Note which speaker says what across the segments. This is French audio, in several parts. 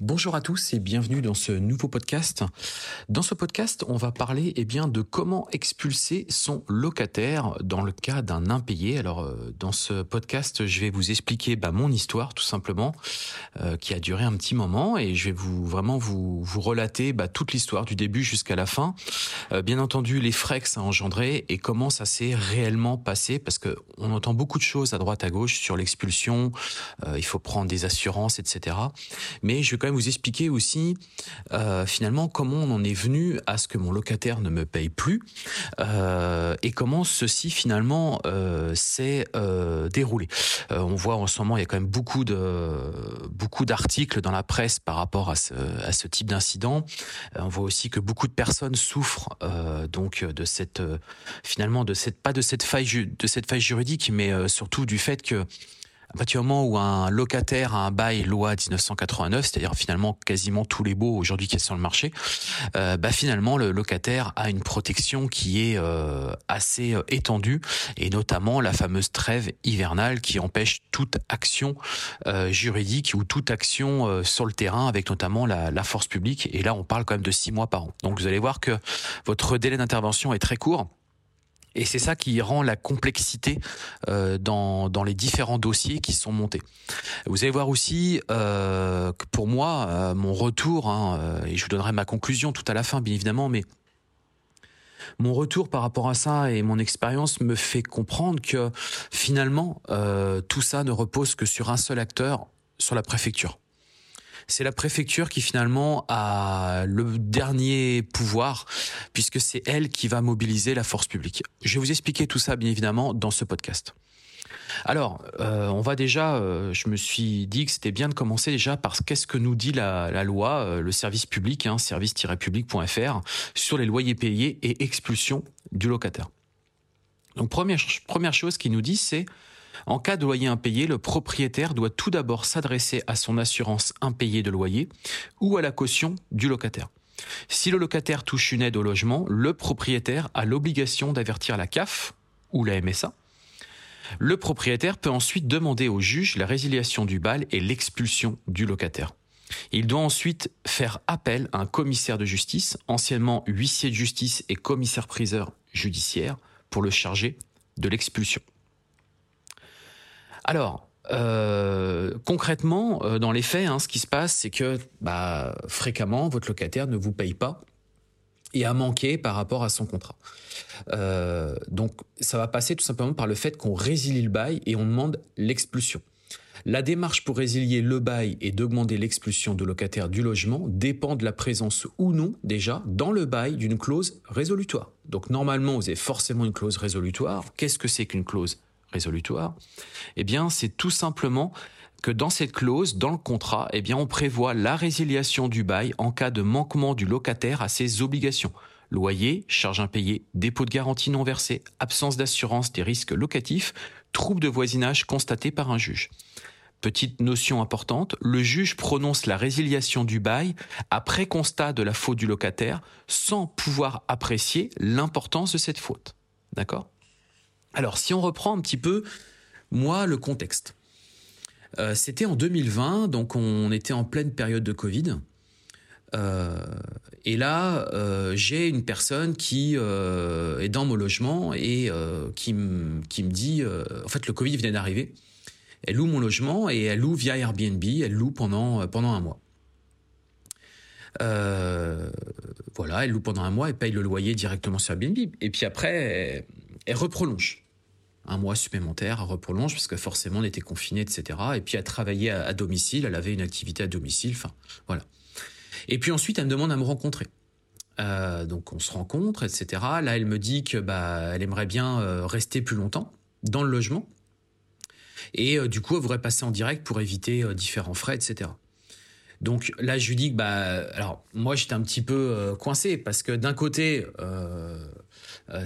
Speaker 1: Bonjour à tous et bienvenue dans ce nouveau podcast. Dans ce podcast, on va parler eh bien, de comment expulser son locataire dans le cas d'un impayé. Alors, euh, dans ce podcast, je vais vous expliquer bah, mon histoire, tout simplement, euh, qui a duré un petit moment, et je vais vous vraiment vous, vous relater bah, toute l'histoire du début jusqu'à la fin. Euh, bien entendu, les frais que ça a engendré et comment ça s'est réellement passé, parce que on entend beaucoup de choses à droite à gauche sur l'expulsion. il faut prendre des assurances, etc. Mais je vais quand même vous expliquer aussi euh, finalement comment on en est venu à ce que mon locataire ne me paye plus euh, et comment ceci finalement euh, s'est déroulé. on voit en ce moment il y a quand même beaucoup de beaucoup d'articles dans la presse par rapport à ce, à ce type d'incident. on voit aussi que beaucoup de personnes souffrent donc de cette finalement de cette pas de cette faille de cette faille juridique mais surtout du fait que à partir du moment où un locataire a un bail loi 1989, c'est-à-dire finalement quasiment tous les baux aujourd'hui qui sont sur le marché, euh, bah finalement le locataire a une protection qui est euh, assez euh, étendue et notamment la fameuse trêve hivernale qui empêche toute action juridique ou toute action sur le terrain avec notamment la, la force publique. Et là, on parle quand même de six mois par an. Donc vous allez voir que votre délai d'intervention est très court. Et c'est ça qui rend la complexité euh, dans, dans les différents dossiers qui sont montés. Vous allez voir aussi euh, que pour moi, euh, mon retour, hein, euh, et je vous donnerai ma conclusion tout à la fin, bien évidemment, mais mon retour par rapport à ça et mon expérience me fait comprendre que finalement, euh, tout ça ne repose que sur un seul acteur, sur la préfecture c'est la préfecture qui finalement a le dernier pouvoir puisque c'est elle qui va mobiliser la force publique. Je vais vous expliquer tout ça bien évidemment dans ce podcast. Alors, euh, on va déjà, euh, je me suis dit que c'était bien de commencer déjà par qu'est-ce que nous dit la, loi, euh, le service public, hein, service-public.fr, sur les loyers payés et expulsion du locataire. Donc, première, première chose qu'il nous dit, c'est en cas de loyer impayé, le propriétaire doit tout d'abord s'adresser à son assurance impayée de loyer ou à la caution du locataire. Si le locataire touche une aide au logement, le propriétaire a l'obligation d'avertir la CAF ou la MSA. Le propriétaire peut ensuite demander au juge la résiliation du bail et l'expulsion du locataire. Il doit ensuite faire appel à un commissaire de justice, anciennement huissier de justice et commissaire-priseur judiciaire, pour le charger de l'expulsion. Alors, euh, concrètement, euh, dans les faits, hein, ce qui se passe, c'est que bah, fréquemment, votre locataire ne vous paye pas et a manqué par rapport à son contrat. Euh, donc, ça va passer tout simplement par le fait qu'on résilie le bail et on demande l'expulsion. La démarche pour résilier le bail et d'augmenter l'expulsion de locataire du logement dépend de la présence ou non déjà dans le bail d'une clause résolutoire. Donc normalement, vous avez forcément une clause résolutoire. Qu'est-ce que c'est qu'une clause résolutoire, eh bien, c'est tout simplement que dans cette clause, dans le contrat, eh on prévoit la résiliation du bail en cas de manquement du locataire à ses obligations. Loyer, charges impayées, dépôt de garantie non versée, absence d'assurance des risques locatifs, trouble de voisinage constaté par un juge. Petite notion importante, le juge prononce la résiliation du bail après constat de la faute du locataire sans pouvoir apprécier l'importance de cette faute. D'accord? Alors, si on reprend un petit peu, moi, le contexte. Euh, c'était en 2020, donc on était en pleine période de Covid. Euh, et là, euh, j'ai une personne qui est dans mon logement et qui, me dit, en fait, le Covid venait d'arriver. Elle loue mon logement et elle loue via Airbnb. Elle loue pendant un mois. voilà, elle loue pendant un mois, elle paye le loyer directement sur Airbnb. Et puis après, elle reprolonge un mois supplémentaire à reprolonge parce que forcément on était confiné, etc. Et puis à travailler à, domicile, elle avait une activité à domicile, enfin voilà. Et puis ensuite elle me demande à me rencontrer. donc on se rencontre, etc. Là, elle me dit que bah, elle aimerait bien rester plus longtemps dans le logement. Et du coup, elle voudrait passer en direct pour éviter différents frais, etc. Donc là, je lui dis que bah, alors moi j'étais un petit peu coincé parce que d'un côté, euh,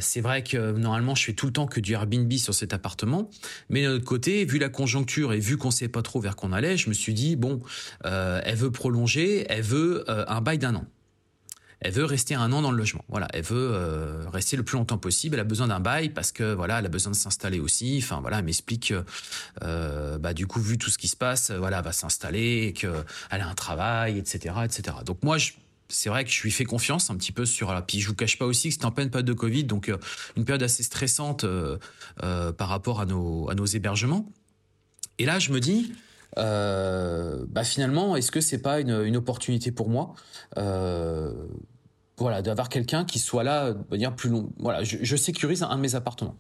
Speaker 1: c'est vrai que normalement, je fais tout le temps que du Airbnb sur cet appartement. Mais d'un autre côté, vu la conjoncture et vu qu'on sait pas trop vers qu'on allait, je me suis dit, bon, euh, elle veut prolonger, elle veut euh, un bail d'un an. Elle veut rester un an dans le logement. Voilà, elle veut rester le plus longtemps possible. Elle a besoin d'un bail parce que voilà, elle a besoin de s'installer aussi. Enfin voilà, elle m'explique, bah du coup vu tout ce qui se passe, voilà, elle va s'installer, qu'elle a un travail, etc., etc. Donc moi, je, c'est vrai que je lui fais confiance un petit peu sur la. Puis je vous cache pas aussi que c'était en pleine période de Covid, donc euh, une période assez stressante euh, euh, par rapport à nos, hébergements. Et là, je me dis, bah finalement, est-ce que c'est pas une, opportunité pour moi voilà, d'avoir quelqu'un qui soit là, dire plus long. Voilà, je sécurise un de mes appartements.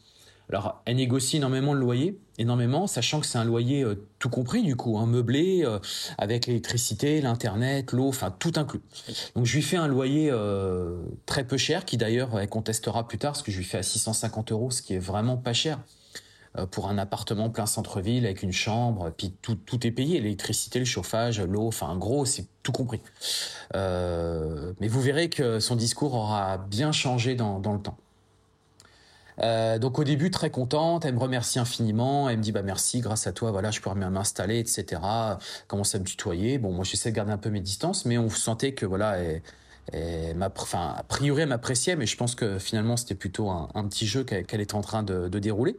Speaker 1: Alors, elle négocie énormément le loyer, énormément, sachant que c'est un loyer euh, tout compris, du coup, un meublé, euh, avec l'électricité, l'internet, l'eau, enfin tout inclus. Donc, je lui fais un loyer euh, très peu cher, qui d'ailleurs, elle contestera plus tard, parce que je lui fais à 650 euros, ce qui est vraiment pas cher pour un appartement plein centre-ville avec une chambre, puis tout, tout est payé, l'électricité, le chauffage, l'eau, enfin, en gros, c'est tout compris. mais vous verrez que son discours aura bien changé dans, dans le temps. Euh, donc au début très contente, elle me remercie infiniment, elle me dit bah merci, grâce à toi voilà je pourrais m'installer etc. Commence à me tutoyer. Bon moi j'essaie de garder un peu mes distances, mais on sentait que voilà elle, enfin a priori elle m'appréciait, mais je pense que finalement c'était plutôt un, petit jeu qu'elle était en train de, dérouler.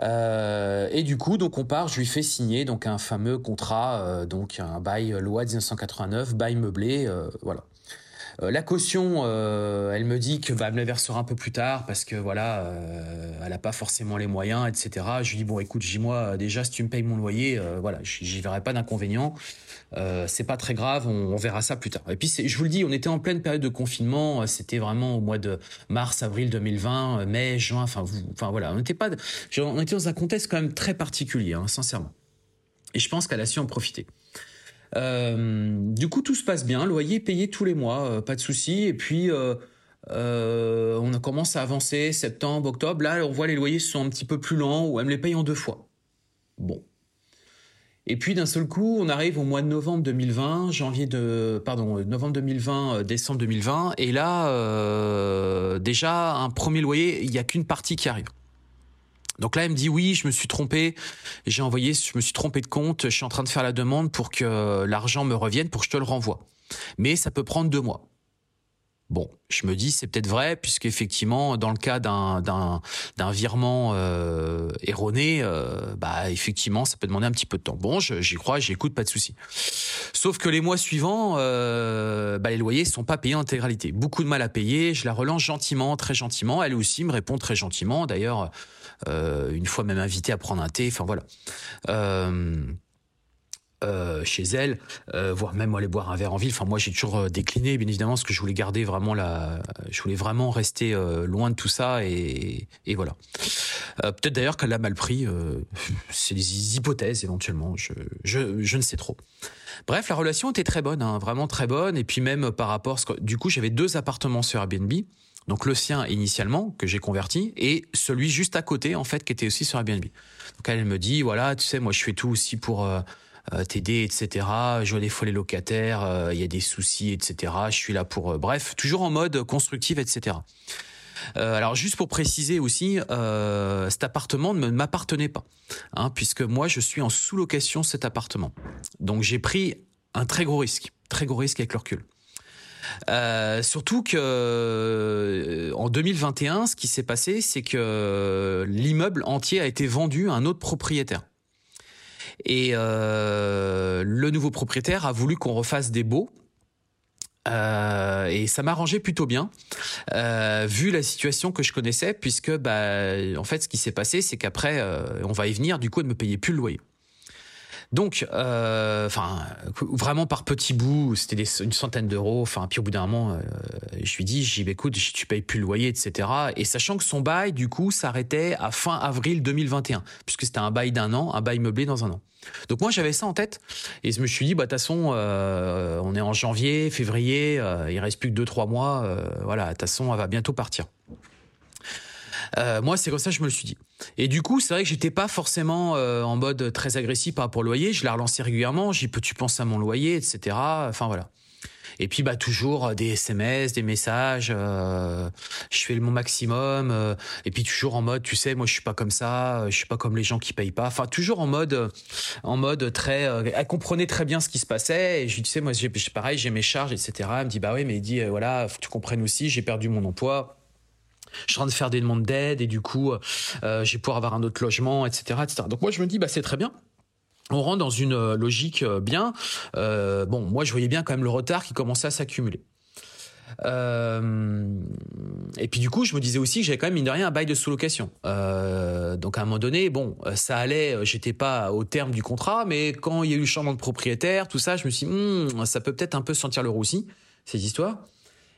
Speaker 1: Euh, et du coup donc on part, je lui fais signer donc un fameux contrat, euh, donc un bail loi 1989, bail meublé, voilà. Euh, la caution, euh, elle me dit que va me la versera un peu plus tard parce que voilà, euh, elle a pas forcément les moyens, etc. Je lui dis bon, écoute, moi déjà si tu me payes mon loyer, voilà, j'y verrai pas d'inconvénient. c'est pas très grave, on, verra ça plus tard. Et puis je vous le dis, on était en pleine période de confinement, c'était vraiment au mois de mars, avril 2020, mai, juin, enfin, voilà, on n'était pas, on était dans un contexte quand même très particulier, hein, sincèrement. Et je pense qu'elle a su en profiter. Euh, du coup, tout se passe bien. Loyer payé tous les mois, euh, pas de souci. Et puis, euh, on a commencé à avancer, septembre, octobre. Là, on voit les loyers sont un petit peu plus lents ou elle me les paye en deux fois. Bon. Et puis d'un seul coup, on arrive au mois de novembre 2020, janvier de, pardon, novembre 2020, décembre 2020, et là, déjà un premier loyer, il n'y a qu'une partie qui arrive. Donc là, elle me dit oui, je me suis trompé, j'ai envoyé, je me suis trompé de compte, je suis en train de faire la demande pour que l'argent me revienne, pour que je te le renvoie. Mais ça peut prendre deux mois. Bon, je me dis c'est peut-être vrai puisqu'effectivement dans le cas d'un d'un virement euh, erroné, euh, bah effectivement ça peut demander un petit peu de temps. Bon, j'y crois, j'écoute, pas de souci. Sauf que les mois suivants, euh, bah, les loyers sont pas payés en intégralité. Beaucoup de mal à payer. Je la relance gentiment, très gentiment. Elle aussi me répond très gentiment. D'ailleurs, une fois même invité à prendre un thé. Enfin voilà. Euh, chez elle, euh, voire même aller boire un verre en ville. Enfin, moi, j'ai toujours euh, décliné, bien évidemment, parce que je voulais garder vraiment la, je voulais vraiment rester loin de tout ça et, voilà. Peut-être d'ailleurs qu'elle l'a mal pris. c'est des hypothèses éventuellement. Je, ne sais trop. Bref, la relation était très bonne, hein, vraiment très bonne. Et puis même par rapport, du coup, j'avais deux appartements sur Airbnb. Donc le sien initialement que j'ai converti et celui juste à côté en fait qui était aussi sur Airbnb. Donc elle me dit voilà tu sais moi je fais tout aussi pour euh, t'aider, etc. Je vois des fois les locataires, euh, il y a des soucis, etc. Je suis là pour, euh, bref, toujours en mode constructif, etc. alors juste pour préciser aussi, cet appartement ne m'appartenait pas, hein, puisque moi je suis en sous-location cet appartement. Donc j'ai pris un très gros risque, très gros risque avec le recul. Surtout que en 2021, ce qui s'est passé, c'est que l'immeuble entier a été vendu à un autre propriétaire. Et euh, le nouveau propriétaire a voulu qu'on refasse des baux. Euh, et ça m'arrangeait plutôt bien, euh, vu la situation que je connaissais, puisque bah, en fait, ce qui s'est passé, c'est qu'après, on va y venir, du coup, elle me payait plus le loyer. Donc, euh, enfin, vraiment par petits bouts, c'était une centaine d'euros. Enfin, puis au bout d'un moment, euh, je lui dis, bah, écoute, tu payes plus le loyer, etc. Et sachant que son bail, du coup, s'arrêtait à fin avril 2021, puisque c'était un bail d'un an, un bail meublé dans un an. Donc moi j'avais ça en tête et je me suis dit bah de toute façon euh, on est en janvier, février, il reste plus que deux trois mois, voilà de toute façon elle va bientôt partir. Euh, moi, c'est comme ça que je me le suis dit. Et du coup, c'est vrai que j'étais pas forcément euh, en mode très agressif par rapport au loyer. Je l'ai relancé régulièrement. J'ai peux tu penses à mon loyer, etc. Enfin voilà. Et puis bah toujours des SMS, des messages. Euh, je fais mon maximum. Euh, et puis toujours en mode, tu sais, moi je suis pas comme ça. Je suis pas comme les gens qui payent pas. Enfin toujours en mode, en mode très. elle comprenait très bien ce qui se passait. Et je lui disais, moi j'ai pareil, j'ai mes charges, etc. Elle me dit bah oui, mais il dit voilà, tu comprennes aussi, j'ai perdu mon emploi je suis en train de faire des demandes d'aide et du coup, euh, je vais pouvoir avoir un autre logement, etc., etc. Donc moi, je me dis, bah c'est très bien. On rentre dans une euh, logique euh, bien. Euh, bon, moi, je voyais bien quand même le retard qui commençait à s'accumuler. Euh, et puis du coup, je me disais aussi que j'avais quand même mine de rien un bail de sous-location. Euh, donc à un moment donné, bon, ça allait. J'étais pas au terme du contrat, mais quand il y a eu le changement de propriétaire, tout ça, je me suis, dit, hmm, ça peut peut-être un peu sentir le roussi ces histoires.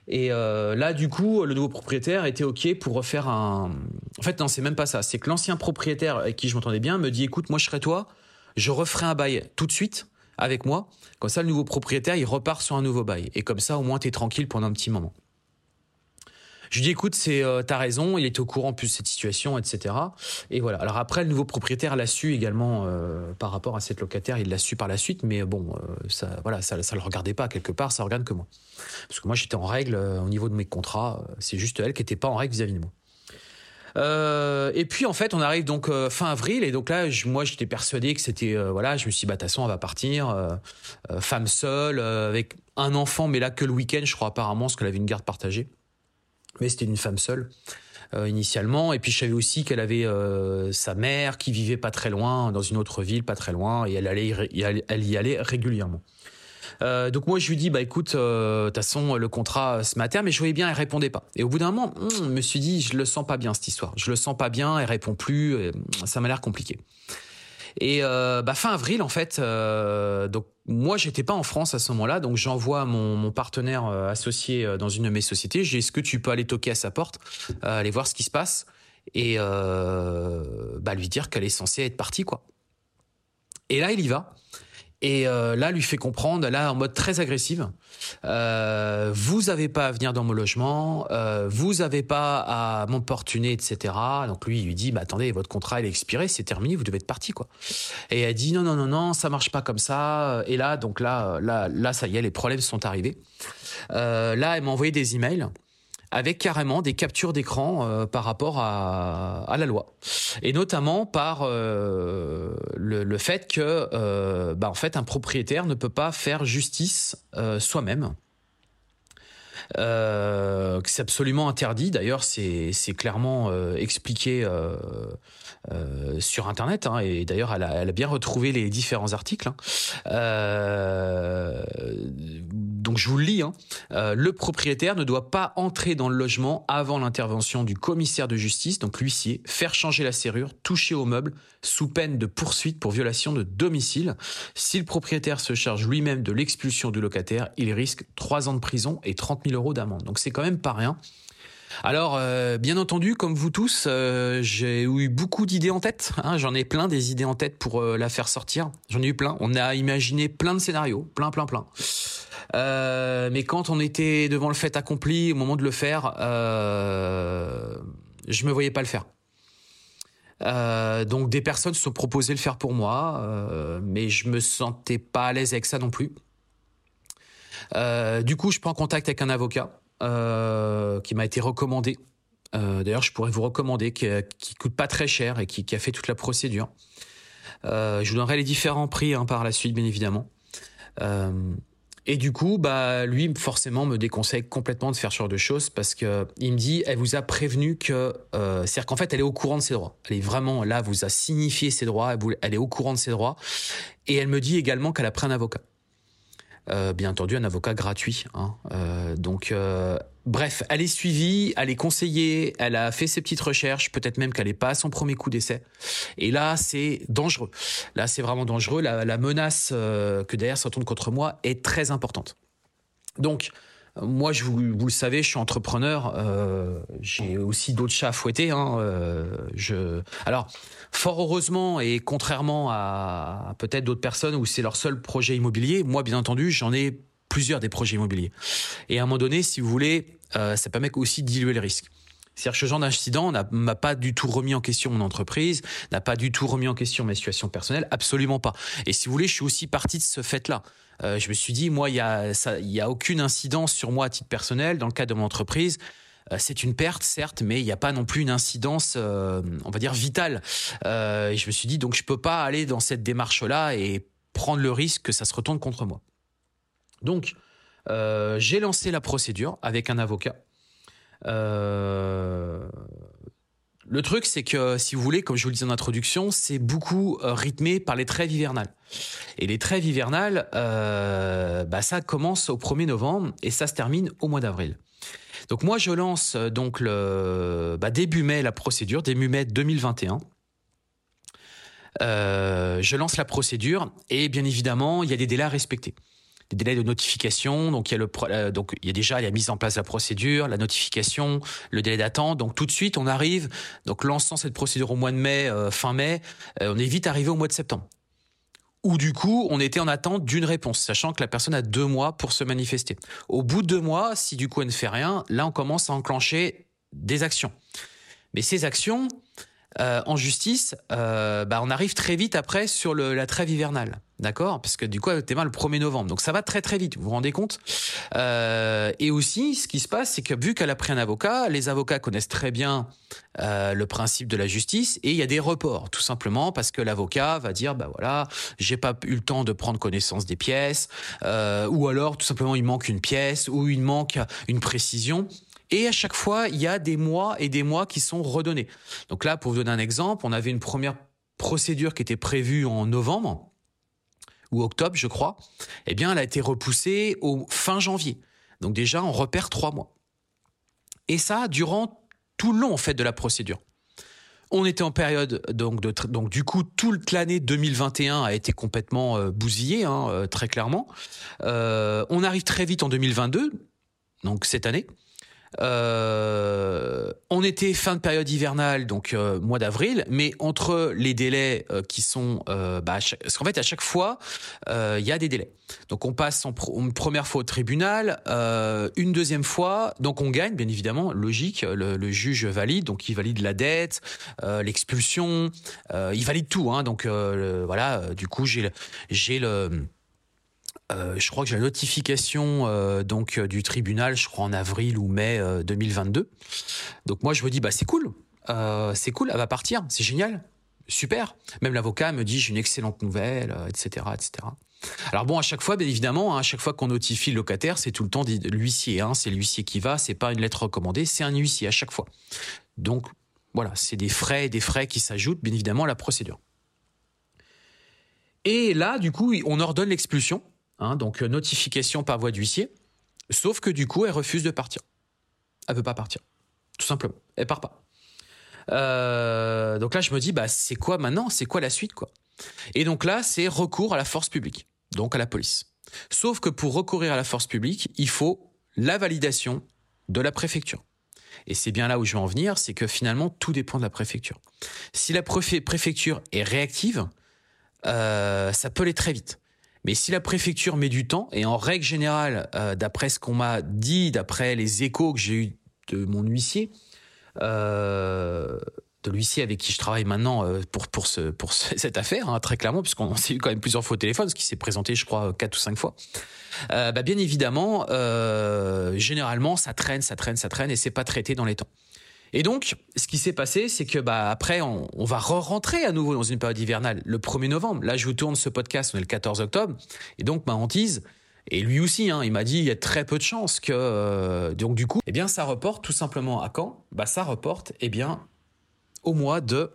Speaker 1: Et euh, là, du coup, le nouveau propriétaire était OK pour refaire un. En fait, non, c'est même pas ça. C'est que l'ancien propriétaire avec qui je m'entendais bien me dit écoute, moi, je serai toi, je referai un bail tout de suite avec moi. Comme ça, le nouveau propriétaire, il repart sur un nouveau bail. Et comme ça, au moins, tu es tranquille pendant un petit moment. Je lui dis écoute, c'est euh, t'as raison, il était au courant plus de cette situation, etc. Et voilà. Alors après, le nouveau propriétaire l'a su également euh, par rapport à cette locataire, il l'a su par la suite, mais bon, euh, ça, voilà, ça, ça le regardait pas quelque part, ça regarde que moi, parce que moi j'étais en règle au niveau de mes contrats, c'est juste elle qui était pas en règle vis-à-vis de moi. Euh, et puis en fait, on arrive donc euh, fin avril et donc là, moi, j'étais persuadé que c'était euh, voilà, je me suis dit bah façon, elle va partir, femme seule avec un enfant, mais là que le week-end, je crois apparemment, parce qu'elle avait une garde partagée mais c'était une femme seule euh, initialement. Et puis je savais aussi qu'elle avait euh, sa mère qui vivait pas très loin, dans une autre ville, pas très loin, et elle allait, elle y allait régulièrement. Euh, donc moi je lui dis bah écoute de toute façon le contrat à terme mais je voyais bien elle répondait pas et au bout d'un moment hmm, je me suis dit je le sens pas bien cette histoire je le sens pas bien elle répond plus ça m'a l'air compliqué et bah, fin avril en fait donc moi, j'étais pas en France à ce moment-là, donc j'envoie mon, partenaire euh, associé euh, dans une de mes sociétés. J'ai est-ce que tu peux aller toquer à sa porte, euh, aller voir ce qui se passe et euh, bah, lui dire qu'elle est censée être partie, quoi. Et là, il y va. Et euh, là, lui fait comprendre, là, en mode très agressive, euh, vous avez pas à venir dans mon logement, euh, vous avez pas à m'importuner, etc. Donc lui, il lui dit, bah attendez, votre contrat il est expiré, c'est terminé, vous devez être parti, quoi. Et elle dit, non, non, non, non, ça marche pas comme ça. Et là, donc là, là, là, ça y est, les problèmes sont arrivés. Euh, là, elle m'a envoyé des emails avec carrément des captures d'écran euh, par rapport à, la loi, et notamment par euh, le, fait que, euh, bah, en fait, un propriétaire ne peut pas faire justice soi-même. Euh, c'est absolument interdit. D'ailleurs, c'est clairement euh, expliqué euh, sur Internet. Hein, et d'ailleurs, elle, a, bien retrouvé les différents articles. Hein. Donc je vous le lis, hein. le propriétaire ne doit pas entrer dans le logement avant l'intervention du commissaire de justice, donc l'huissier, faire changer la serrure, toucher au meuble, sous peine de poursuite pour violation de domicile. Si le propriétaire se charge lui-même de l'expulsion du locataire, il risque 3 ans de prison et 30 000 euros d'amende. Donc c'est quand même pas rien. Alors, euh, bien entendu, comme vous tous, euh, j'ai eu beaucoup d'idées en tête. Hein, J'en ai plein des idées en tête pour euh, la faire sortir. J'en ai eu plein. On a imaginé plein de scénarios, plein, plein, plein. Mais quand on était devant le fait accompli, au moment de le faire, je me voyais pas le faire. Euh, donc des personnes se sont proposées le faire pour moi, euh, mais je me sentais pas à l'aise avec ça non plus. Euh, du coup, je prends contact avec un avocat qui m'a été recommandé. D'ailleurs, je pourrais vous recommander, qui, qui coûte pas très cher et qui, qui a fait toute la procédure. je vous donnerai les différents prix hein, par la suite, bien évidemment. Et du coup, bah, lui, forcément, me déconseille complètement de faire ce genre de choses parce que il me dit, elle vous a prévenu que, euh, c'est-à-dire qu'en fait, elle est au courant de ses droits. Elle est vraiment là, vous a signifié ses droits, elle est au courant de ses droits. Et elle me dit également qu'elle a pris un avocat. Bien entendu un avocat gratuit. Hein. donc bref, elle est suivie, elle est conseillée, elle a fait ses petites recherches, peut-être même qu'elle n'est pas à son premier coup d'essai. Et là, c'est dangereux. Là, c'est vraiment dangereux. La, menace que derrière se retourne contre moi est très importante. Donc, moi, je vous, le savez, je suis entrepreneur. Euh, j'ai aussi d'autres chats à fouetter. Hein, euh. Alors, fort heureusement et contrairement à peut-être d'autres personnes où c'est leur seul projet immobilier, moi, bien entendu, j'en ai plusieurs des projets immobiliers. Et à un moment donné, si vous voulez, euh, ça permet aussi de diluer le risque. C'est-à-dire que ce genre d'incident m'a pas du tout remis en question mon entreprise, n'a pas du tout remis en question ma situation personnelle, absolument pas. Et si vous voulez, je suis aussi parti de ce fait-là. Euh, je me suis dit, moi, il y a, a aucune incidence sur moi à titre personnel dans le cadre de mon entreprise. Euh, c'est une perte, certes, mais il n'y a pas non plus une incidence, euh, on va dire, vitale. je me suis dit, donc je peux pas aller dans cette démarche-là et prendre le risque que ça se retourne contre moi. Donc, j'ai lancé la procédure avec un avocat. Le truc, c'est que, si vous voulez, comme je vous le disais en introduction, c'est beaucoup euh, rythmé par les trêves hivernales. Et les trêves hivernales, euh, bah, ça commence au 1er novembre et ça se termine au mois d'avril. Donc moi, je lance euh, donc bah, début mai la procédure, début mai 2021. je lance la procédure et bien évidemment, il y a des délais à respecter des délais de notification. Donc il y a euh, déjà la mise en place de la procédure, la notification, le délai d'attente. Donc tout de suite on arrive donc lançant cette procédure au mois de mai, euh, fin mai, euh, on est vite arrivé au mois de septembre. Ou du coup on était en attente d'une réponse, sachant que la personne a deux mois pour se manifester. Au bout de deux mois, si du coup elle ne fait rien, là on commence à enclencher des actions. Mais ces actions, en justice, bah, on arrive très vite après sur la trêve hivernale. D'accord? Parce que du coup, elle mal le 1er novembre. Donc ça va très très vite, vous vous rendez compte? Euh, Et aussi, ce qui se passe, c'est que vu qu'elle a pris un avocat, les avocats connaissent très bien euh, le principe de la justice et il y a des reports, tout simplement parce que l'avocat va dire, bah voilà, j'ai pas eu le temps de prendre connaissance des pièces, euh, ou alors tout simplement il manque une pièce, ou il manque une précision. Et à chaque fois, il y a des mois et des mois qui sont redonnés. Donc là, pour vous donner un exemple, on avait une première procédure qui était prévue en novembre ou octobre, je crois. Eh bien, elle a été repoussée au fin janvier. Donc déjà, on repère trois mois. Et ça, durant tout le long en fait de la procédure. On était en période donc de donc du coup toute l'année 2021 a été complètement euh, bousillée hein, euh, très clairement. Euh, on arrive très vite en 2022 donc cette année euh, on était fin de période hivernale, donc euh, mois d'avril, mais entre les délais euh, qui sont, bah, parce qu'en fait à chaque fois il y a des délais. Donc on passe en une première fois au tribunal, une deuxième fois, donc on gagne bien évidemment, logique, le, le juge valide, donc il valide la dette, l'expulsion, il valide tout, hein, donc voilà, du coup j'ai j'ai le euh, je crois que j'ai la notification euh, donc euh, du tribunal, je crois en avril ou mai 2022. Donc moi je me dis bah c'est cool, c'est cool, elle va partir, c'est génial, super. Même l'avocat me dit j'ai une excellente nouvelle, etc., etc. Alors bon, à chaque fois, bien évidemment, hein, à chaque fois qu'on notifie le locataire, c'est tout le temps l'huissier. Hein, c'est l'huissier qui va, c'est pas une lettre recommandée, c'est un huissier à chaque fois. Donc voilà, c'est des frais, des frais qui s'ajoutent, bien évidemment, à la procédure. Et là, du coup, on ordonne l'expulsion Hein, donc euh, notification par voie d'huissier. Sauf que du coup, elle refuse de partir. Elle veut pas partir, tout simplement. Elle part pas. Euh, donc là, je me dis, bah c'est quoi maintenant? C'est quoi la suite, quoi? Et donc là, c'est recours à la force publique, donc à la police. Sauf que pour recourir à la force publique, il faut la validation de la préfecture. Et c'est bien là où je veux en venir, c'est que finalement, tout dépend de la préfecture. Si la préfecture est réactive, euh, ça peut aller très vite. Mais si la préfecture met du temps, et en règle générale, euh, d'après ce qu'on m'a dit, d'après les échos que j'ai eu de mon huissier, euh, de l'huissier avec qui je travaille maintenant euh, pour pour ce pour cette affaire hein, très clairement puisqu'on s'est eu quand même plusieurs fois au téléphone ce qui s'est présenté je crois quatre ou cinq fois bah bien évidemment généralement ça traîne ça traîne ça traîne et c'est pas traité dans les temps et donc, ce qui s'est passé, c'est que bah après, on, va re-rentrer à nouveau dans une période hivernale le 1er novembre. Là, je vous tourne ce podcast, on est le 14 octobre, et donc ma hantise, et lui aussi, hein, il m'a dit il y a très peu de chances que euh, donc du coup, eh bien, ça reporte tout simplement à quand? Bah, ça reporte, eh bien, au mois de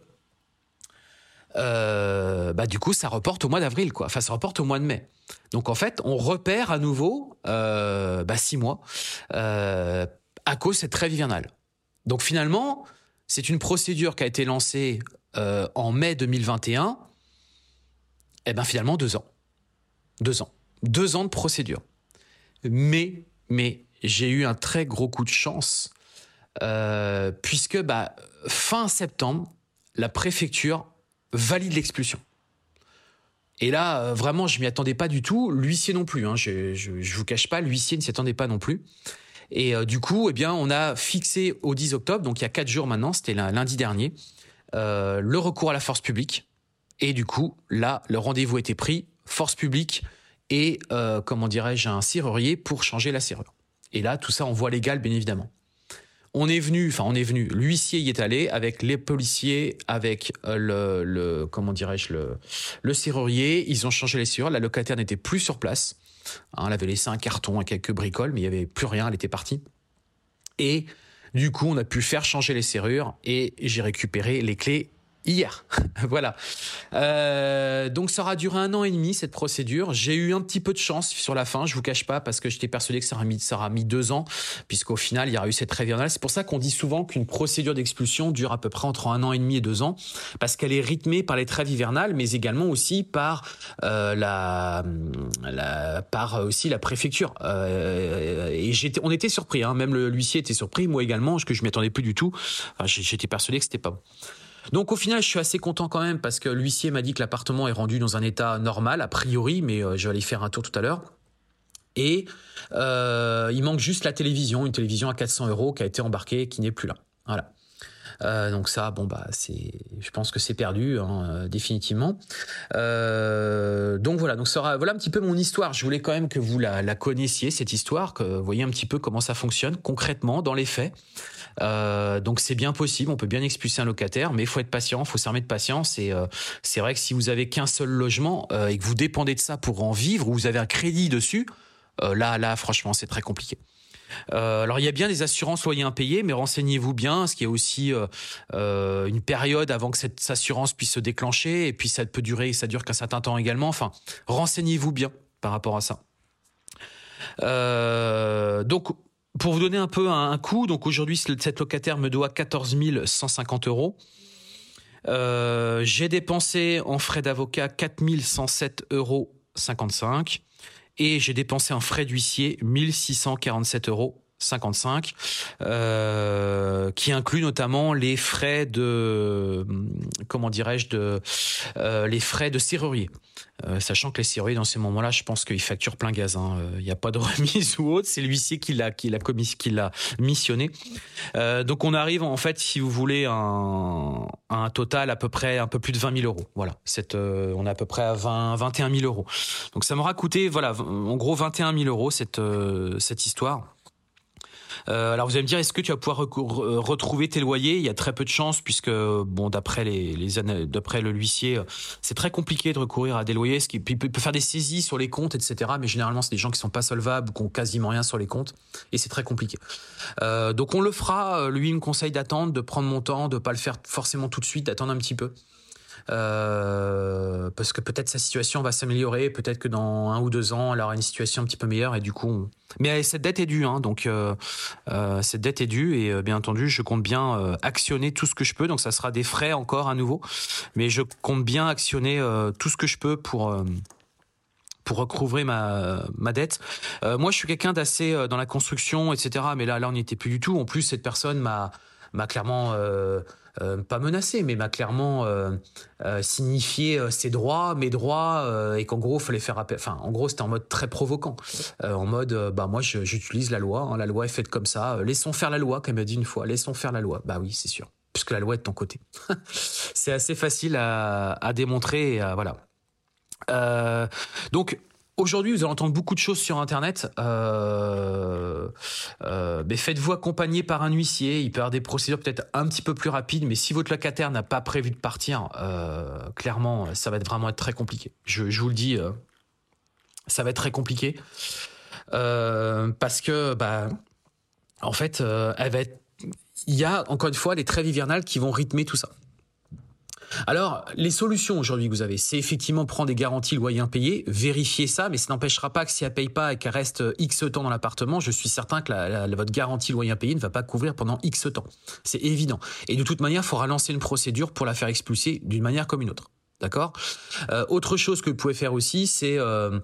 Speaker 1: bah du coup ça reporte au mois d'avril quoi. Enfin ça reporte au mois de mai. Donc en fait on repère à nouveau bah, six mois à cause de cette trêve hivernale. Donc finalement c'est une procédure qui a été lancée en mai 2021. Et ben finalement deux ans, deux ans, deux ans de procédure. Mais mais j'ai eu un très gros coup de chance euh, puisque bah, fin septembre, la préfecture valide l'expulsion. Et là, euh, vraiment, je m'y attendais pas du tout. L'huissier non plus. Hein. Je, je, vous cache pas, l'huissier ne s'y attendait pas non plus. Et euh, du coup, eh bien, on a fixé au 10 octobre, donc il y a quatre jours maintenant, c'était lundi dernier, le recours à la force publique. Et du coup, là, le rendez-vous était pris, force publique et, comment dirais-je, un serrurier pour changer la serrure. Et là, tout ça en voie légale, bien évidemment. On est venu, enfin on est venu, l'huissier y est allé avec les policiers, avec euh, le, comment dirais-je, le, le serrurier. Ils ont changé les serrures. La locataire n'était plus sur place. Hein, elle avait laissé un carton et quelques bricoles, mais il n'y avait plus rien. Elle était partie. Et du coup, on a pu faire changer les serrures et j'ai récupéré les clés hier. voilà. Euh, donc ça aura duré un an et demi cette procédure. J'ai eu un petit peu de chance sur la fin, je vous cache pas, parce que j'étais persuadé que ça aura mis, deux ans, puisqu'au final il y aura eu cette trêve C'est pour ça qu'on dit souvent qu'une procédure d'expulsion dure à peu près entre un an et demi et deux ans, parce qu'elle est rythmée par les trêves hivernales, mais également aussi par euh, la, par aussi la préfecture. Euh, et j'étais, on était surpris, hein, même l'huissier était surpris, moi également, parce que je m'y attendais plus du tout. J'étais persuadé que c'était pas bon. Donc au final, je suis assez content quand même parce que l'huissier m'a dit que l'appartement est rendu dans un état normal, a priori, mais euh, je vais aller faire un tour tout à l'heure. Et euh, il manque juste la télévision, une télévision à 400 euros qui a été embarquée, qui n'est plus là. Voilà. Euh, donc ça, bon bah c'est, je pense que c'est perdu hein, définitivement. donc voilà, donc ça voilà un petit peu mon histoire. Je voulais quand même que vous la, connaissiez cette histoire, que vous voyez un petit peu comment ça fonctionne concrètement dans les faits. Euh, donc c'est bien possible, on peut bien expulser un locataire, mais il faut être patient, faut s'armer de patience. Et euh, c'est vrai que si vous avez qu'un seul logement euh, et que vous dépendez de ça pour en vivre, ou vous avez un crédit dessus, là, là, franchement, c'est très compliqué. Alors il y a bien des assurances loyers impayés, mais renseignez-vous bien, qu'il y a aussi une période avant que cette assurance puisse se déclencher, et puis ça peut durer, ça dure qu'un certain temps également. Enfin, renseignez-vous bien par rapport à ça. donc pour vous donner un peu un, coût, donc aujourd'hui, cette locataire me doit 14 150 euros. Euh, j'ai dépensé en frais d'avocat 4 107 euros 55 et j'ai dépensé en frais d'huissier 1647 euros 55, euh, qui inclut notamment les frais de, comment dirais-je, de, euh, les frais de serrurier. Euh, sachant que les serruriers dans ces moments-là, je pense qu'ils facturent plein gaz. Hein. Il n'y a pas de remise ou autre. C'est l'huissier qui l'a, qui l'a qui l'a missionné. donc on arrive en fait, si vous voulez, à un, total à peu près un peu plus de 20 000 euros. Voilà, on est à peu près à 20, 21 000 euros. Donc ça m'aura coûté, voilà, en gros 21 000 euros cette cette histoire. Euh, alors vous allez me dire, est-ce que tu vas pouvoir euh, retrouver tes loyers? Il y a très peu de chances puisque, bon, d'après les, les d'après le huissier, c'est très compliqué de recourir à des loyers. Ce qui il peut faire des saisies sur les comptes, etc. Mais généralement, c'est des gens qui sont pas solvables qui ont quasiment rien sur les comptes, et c'est très compliqué. Euh, donc on le fera. Lui, il me conseille d'attendre, de prendre mon temps, de pas le faire forcément tout de suite, d'attendre un petit peu. Euh, parce que peut-être sa situation va s'améliorer, peut-être que dans un ou deux ans, elle aura une situation un petit peu meilleure et du coup, mais cette dette est due, hein, donc euh, euh, cette dette est due et bien entendu, je compte bien actionner tout ce que je peux, donc ça sera des frais encore à nouveau, mais je compte bien actionner tout ce que je peux pour pour recouvrer ma, ma dette. moi, je suis quelqu'un d'assez dans la construction, etc. Mais là, là, on n'y était plus du tout. En plus, cette personne m'a m'a clairement euh, pas menacé, mais m'a clairement euh, euh, signifié ses droits, mes droits, et qu'en gros, fallait faire appel. Enfin, en gros, c'était en mode très provoquant, en mode, bah moi, j'utilise la loi. Hein, la loi est faite comme ça. laissons faire la loi, comme m'a dit une fois. Laissons faire la loi. Bah oui, c'est sûr, puisque la loi est de ton côté. c'est assez facile à, à démontrer. Et voilà. donc Aujourd'hui, vous allez entendre beaucoup de choses sur Internet. Euh, euh, mais faites-vous accompagner par un huissier. Il peut y avoir des procédures peut-être un petit peu plus rapides, mais si votre locataire n'a pas prévu de partir, euh, clairement, ça va être vraiment être très compliqué. Je, vous le dis, ça va être très compliqué parce que, bah, en fait, elle va être. Il y a encore une fois les trêves hivernales qui vont rythmer tout ça. Alors, les solutions aujourd'hui que vous avez, c'est effectivement prendre des garanties loyer impayé, vérifier ça, mais ça n'empêchera pas que si elle paye pas et qu'elle reste X temps dans l'appartement, je suis certain que votre garantie loyer impayé ne va pas couvrir pendant X temps. C'est évident. Et de toute manière, il faudra lancer une procédure pour la faire expulser d'une manière comme une autre. D'accord? Euh, Autre chose que vous pouvez faire aussi, c'est euh,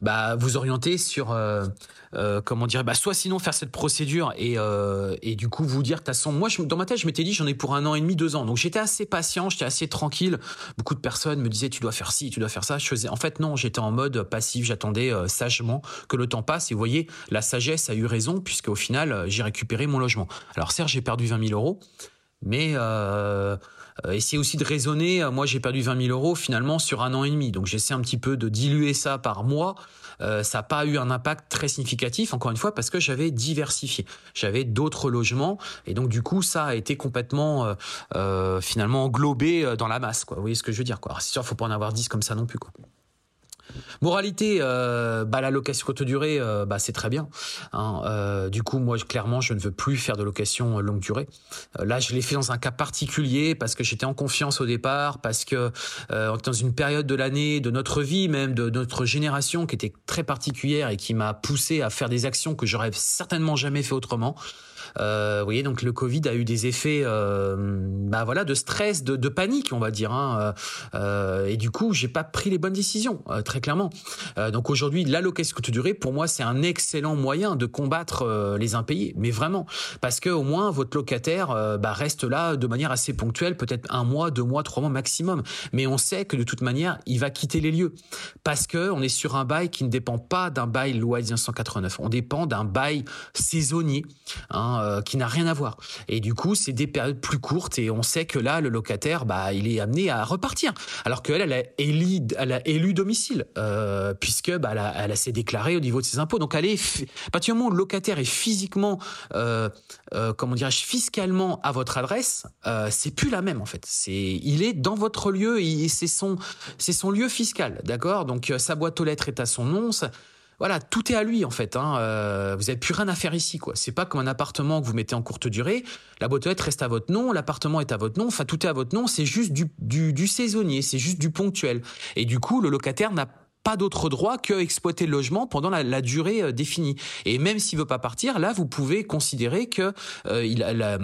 Speaker 1: bah, vous orienter sur euh, euh, comment dire bah soit sinon faire cette procédure et euh, et du coup vous dire façon moi dans ma tête je m'étais dit j'en ai pour un an et demi deux ans. Donc j'étais assez patient j'étais assez tranquille. Beaucoup de personnes me disaient tu dois faire ci tu dois faire ça. Je faisais en fait non j'étais en mode passif j'attendais euh, sagement que le temps passe. Et vous voyez la sagesse a eu raison puisque au final j'ai récupéré mon logement. Alors certes j'ai perdu 20 000 euros mais essayer aussi de raisonner. Euh, moi, j'ai perdu 20 000 euros finalement sur un an et demi. Donc, j'essaie un petit peu de diluer ça par mois. Euh, ça n'a pas eu un impact très significatif, encore une fois, parce que j'avais diversifié. J'avais d'autres logements. Et donc, du coup, ça a été complètement euh, finalement englobé dans la masse. Quoi. Vous voyez ce que je veux dire quoi. C'est sûr, faut pas en avoir 10 comme ça non plus. Quoi. Moralité, euh, bah, la location courte durée, euh, bah, c'est très bien. Hein. Euh, du coup, moi, clairement, je ne veux plus faire de location longue durée. là, je l'ai fait dans un cas particulier parce que j'étais en confiance au départ, parce que dans une période de l'année, de notre vie même, de notre génération qui était très particulière et qui m'a poussé à faire des actions que j'aurais certainement jamais fait autrement. Euh, vous voyez, donc le Covid a eu des effets, euh, bah voilà, de stress, de, panique, on va dire. Hein, euh, et du coup, j'ai pas pris les bonnes décisions, très clairement. Donc aujourd'hui, l'allocation courte durée, pour moi, c'est un excellent moyen de combattre les impayés, mais vraiment, parce que au moins votre locataire bah, reste là de manière assez ponctuelle, peut-être un mois, deux mois, trois mois maximum. Mais on sait que de toute manière, il va quitter les lieux parce que on est sur un bail qui ne dépend pas d'un bail loi 1989. On dépend d'un bail saisonnier. Hein, euh, qui n'a rien à voir. Et du coup, c'est des périodes plus courtes et on sait que là, le locataire, bah, il est amené à repartir. Alors qu'elle, elle a élu, elle a élu domicile, euh, puisque bah, elle, elle s'est déclarée au niveau de ses impôts. Donc, elle est, à partir du moment où le locataire est physiquement, euh, euh, comment dirais-je, fiscalement à votre adresse, c'est plus la même en fait. C'est, il est dans votre lieu et c'est son, c'est son lieu fiscal, d'accord? Donc, sa boîte aux lettres est à son nom. Voilà, tout est à lui en fait. Hein. Euh, vous n'avez plus rien à faire ici, quoi. C'est pas comme un appartement que vous mettez en courte durée. La boîte aux reste à votre nom, l'appartement est à votre nom. Enfin, tout est à votre nom. C'est juste du, du, du saisonnier, c'est juste du ponctuel. Et du coup, le locataire n'a pas d'autre droit que exploiter le logement pendant la, la durée euh, définie. Et même s'il veut pas partir, là, vous pouvez considérer que euh, il a la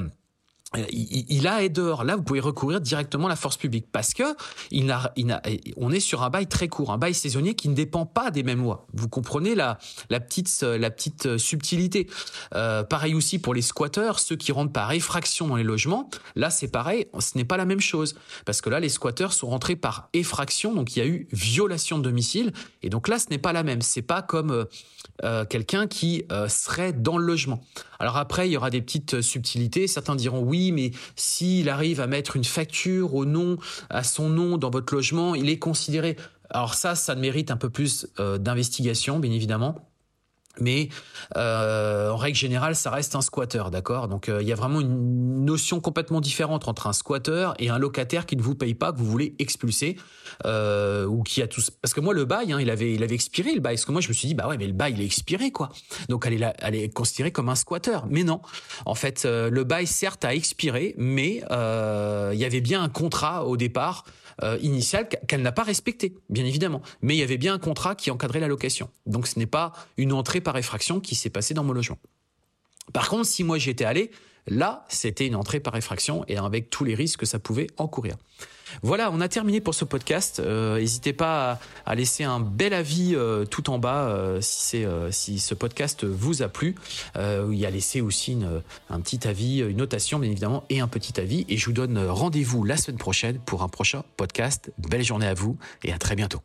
Speaker 1: il, a est dehors. Là, vous pouvez recourir directement à la force publique parce que il il on est sur un bail très court, un bail saisonnier qui ne dépend pas des mêmes lois. Vous comprenez la, la petite, la petite subtilité. Euh, pareil aussi pour les squatteurs, ceux qui rentrent par effraction dans les logements. Là, c'est pareil, ce n'est pas la même chose parce que là, les squatteurs sont rentrés par effraction, donc il y a eu violation de domicile, et donc là, ce n'est pas la même. C'est pas comme euh, euh quelqu'un qui euh, serait dans le logement. Alors après, il y aura des petites subtilités. Certains diront oui mais s'il arrive à mettre une facture au nom, à son nom dans votre logement, il est considéré. Alors ça, ça mérite un peu plus euh, d'investigation, bien évidemment. Mais euh, en règle générale, ça reste un squatter, d'accord? Donc euh, il y a vraiment une notion complètement différente entre un squatter et un locataire qui ne vous paye pas, que vous voulez expulser, euh, ou qui a tous. Parce que moi, le bail, hein, il avait, il avait expiré le bail. Parce que moi, je me suis dit, bah ouais, mais le bail, il est expiré, quoi. Donc elle est, elle est considérée comme un squatter. Mais non, en fait, le bail certes a expiré, mais il y avait bien un contrat au départ euh, initiale qu'elle n'a pas respecté, bien évidemment. Mais il y avait bien un contrat qui encadrait la location. Donc ce n'est pas une entrée par effraction qui s'est passée dans mon logement. Par contre, si moi j'y étais allé, là, c'était une entrée par effraction et avec tous les risques que ça pouvait encourir. Voilà, on a terminé pour ce podcast. Euh, n'hésitez pas à, laisser un bel avis euh, tout en bas euh, si, si ce podcast vous a plu. y a laissé aussi un petit avis, une notation bien évidemment et un petit avis. Et je vous donne rendez-vous la semaine prochaine pour un prochain podcast. Belle journée à vous et à très bientôt.